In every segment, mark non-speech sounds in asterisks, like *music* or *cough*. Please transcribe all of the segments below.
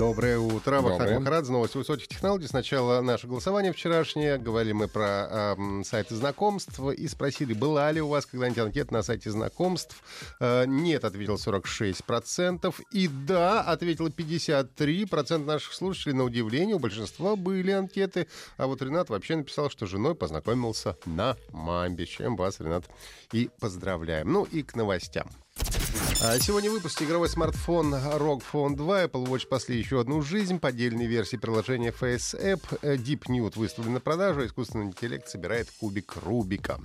Доброе утро. Вахтанг. Махарадзе, новости высоких технологий. Сначала наше голосование вчерашнее. Говорили мы про эм, сайты знакомств и спросили, была ли у вас когда-нибудь анкета на сайте знакомств. Э, нет, ответил 46%. И да, ответило 53% наших слушателей. На удивление, у большинства были анкеты. А вот Ренат вообще написал, что с женой познакомился на Мамбе. Чем вас, Ренат, и поздравляем. Ну и к новостям. А Сегодня в выпуске игровой смартфон ROG Phone 2 Apple Watch спасли еще одну жизнь. Поддельные версии приложения Face App э, Deep Nude выставлены на продажу. Искусственный интеллект собирает кубик Рубика.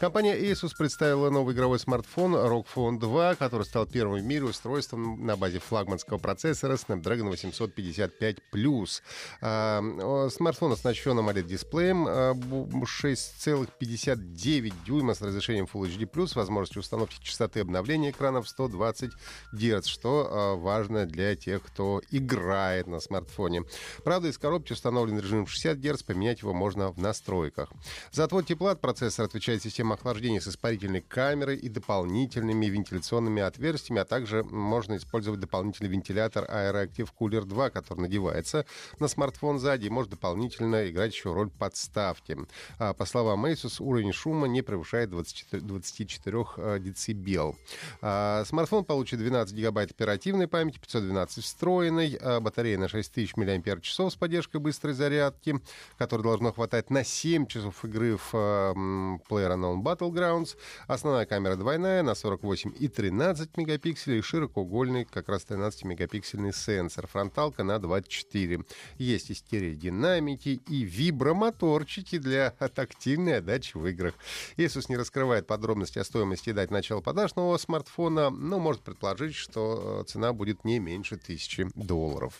Компания Asus представила новый игровой смартфон ROG Phone 2, который стал первым в мире устройством на базе флагманского процессора Snapdragon 855+. А, Смартфон оснащен AMOLED-дисплеем а, бу- 6,59 дюйма с разрешением Full HD+, возможностью установки частоты обновления экрана в 120 Гц, что а, важно для тех, кто играет на смартфоне. Правда, из коробки установлен режим 60 Гц, поменять его можно в настройках. За отвод тепла от процессора отвечает система охлаждения с испарительной камерой и дополнительными вентиляционными отверстиями, а также можно использовать дополнительный вентилятор AeroActive Cooler 2, который надевается на смартфон сзади и может дополнительно играть еще роль подставки. А, По словам Asus, уровень шума не превышает 24, 24 э, децибел. А, Смартфон получит 12 гигабайт оперативной памяти, 512 встроенной, а, батарея на 6000 мАч с поддержкой быстрой зарядки, которой должно хватать на 7 часов игры в м, PlayerUnknown Battlegrounds. Основная камера двойная на 48 и 13 мегапикселей, широкоугольный как раз 13-мегапиксельный сенсор. Фронталка на 24. Есть и стереодинамики, и вибромоторчики для тактильной отдачи в играх. Asus не раскрывает подробности о стоимости и дать начала продаж нового смартфона, но может предположить, что э, цена будет не меньше тысячи долларов.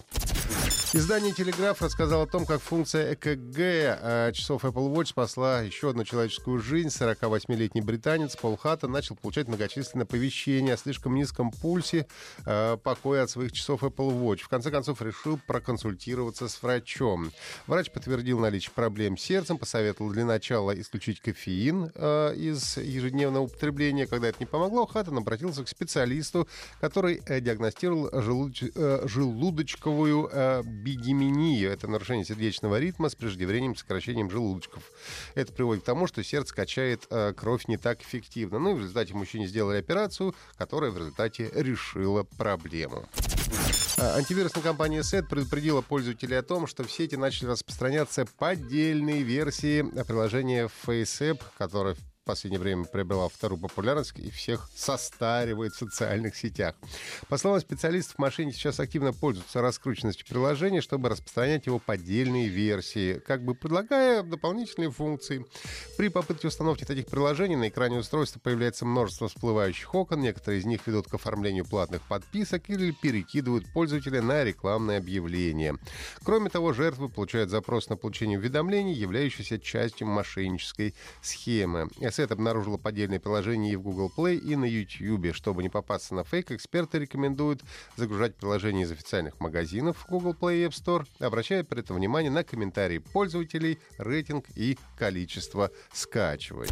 Издание «Телеграф» рассказало о том, как функция ЭКГ э, часов Apple Watch спасла еще одну человеческую жизнь. 48-летний британец Пол Хаттон начал получать многочисленные оповещения о слишком низком пульсе э, покоя от своих часов Apple Watch. В конце концов, решил проконсультироваться с врачом. Врач подтвердил наличие проблем с сердцем, посоветовал для начала исключить кофеин э, из ежедневного употребления. Когда это не помогло, Хаттон обратился к специалисту, который диагностировал желудоч- желудочковую бигемению. Это нарушение сердечного ритма с преждевременным сокращением желудочков. Это приводит к тому, что сердце качает э, кровь не так эффективно. Ну и в результате мужчине сделали операцию, которая в результате решила проблему. А, Антивирусная компания SET предупредила пользователей о том, что в сети начали распространяться поддельные версии приложения FaceApp, которое в последнее время приобрела вторую популярность и всех состаривает в социальных сетях. По словам специалистов, мошенники сейчас активно пользуются раскрученностью приложения, чтобы распространять его поддельные версии, как бы предлагая дополнительные функции. При попытке установки таких приложений на экране устройства появляется множество всплывающих окон, некоторые из них ведут к оформлению платных подписок или перекидывают пользователя на рекламные объявления. Кроме того, жертвы получают запрос на получение уведомлений, являющийся частью мошеннической схемы. Сет обнаружила поддельное приложение и в Google Play, и на YouTube. Чтобы не попасться на фейк, эксперты рекомендуют загружать приложение из официальных магазинов Google Play и App Store, обращая при этом внимание на комментарии пользователей, рейтинг и количество скачиваний.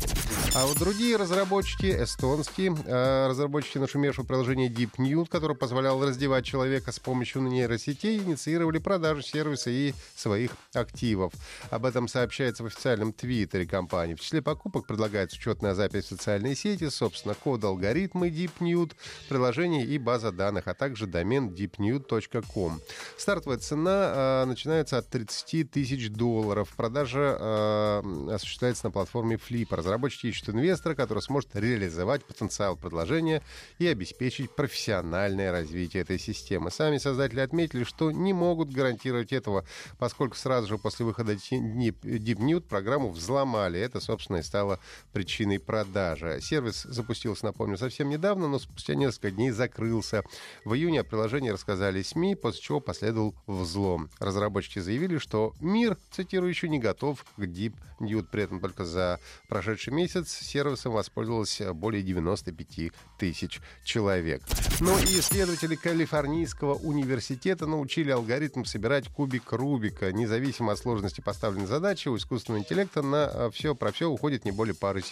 А вот другие разработчики, эстонские, э, разработчики нашумевшего приложения Deep Nude, которое позволяло раздевать человека с помощью нейросетей, инициировали продажу сервиса и своих активов. Об этом сообщается в официальном твиттере компании. В числе покупок предлагается учетная запись в социальные сети, собственно, код, алгоритмы Deep Nude, приложение и база данных, а также домен deepnude.com. Стартовая цена э, начинается от 30 тысяч долларов. Продажа э, осуществляется на платформе Flip. Разработчики ищут инвестора, который сможет реализовать потенциал предложения и обеспечить профессиональное развитие этой системы. Сами создатели отметили, что не могут гарантировать этого, поскольку сразу же после выхода Deep Nude программу взломали. Это, собственно, и стало причиной причиной продажи. Сервис запустился, напомню, совсем недавно, но спустя несколько дней закрылся. В июне о приложении рассказали СМИ, после чего последовал взлом. Разработчики заявили, что мир, цитирую, еще не готов к Deep Nude. При этом только за прошедший месяц сервисом воспользовалось более 95 тысяч человек. Ну и исследователи Калифорнийского университета научили алгоритм собирать кубик Рубика. Независимо от сложности поставленной задачи, у искусственного интеллекта на все про все уходит не более пары секунд.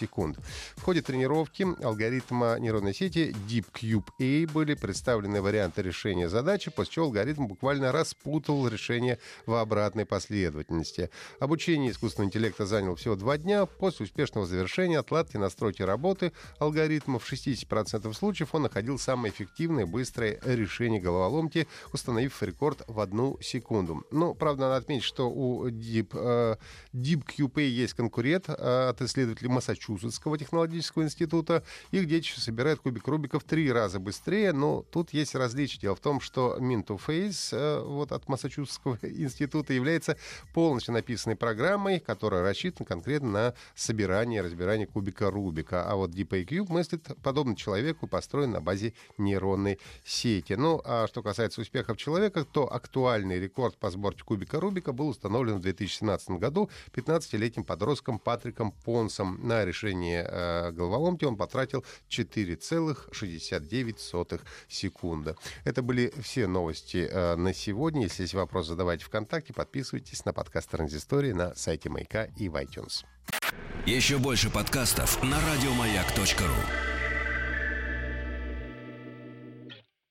В ходе тренировки алгоритма нейронной сети DeepCube-A были представлены варианты решения задачи, после чего алгоритм буквально распутал решение в обратной последовательности. Обучение искусственного интеллекта заняло всего два дня. После успешного завершения отладки настройки работы алгоритма в 60% случаев он находил самое эффективное быстрое решение головоломки, установив рекорд в одну секунду. Ну, правда, надо отметить, что у Deep, э, DeepQP есть конкурент э, от исследователей Массачусетского технологического института. Их детище собирает кубик Рубика в три раза быстрее, но тут есть различие. Дело в том, что Mintoface э, вот от Массачусетского *laughs* института является полностью написанной программой, которая рассчитана конкретно на собирание и разбирание кубика Рубика. А вот DeepAQ мыслит подобно человеку, построен на базе нейронной сети. Ну, а что касается успехов человека, то актуальный рекорд по сборке кубика Рубика был установлен в 2017 году 15-летним подростком Патриком Понсом. На решение э, головоломки он потратил 4,69 секунды. Это были все новости э, на сегодня. Если есть вопрос, задавайте ВКонтакте, подписывайтесь на подкаст Транзистории на сайте Маяка и в iTunes. Еще больше подкастов на радиомаяк.ру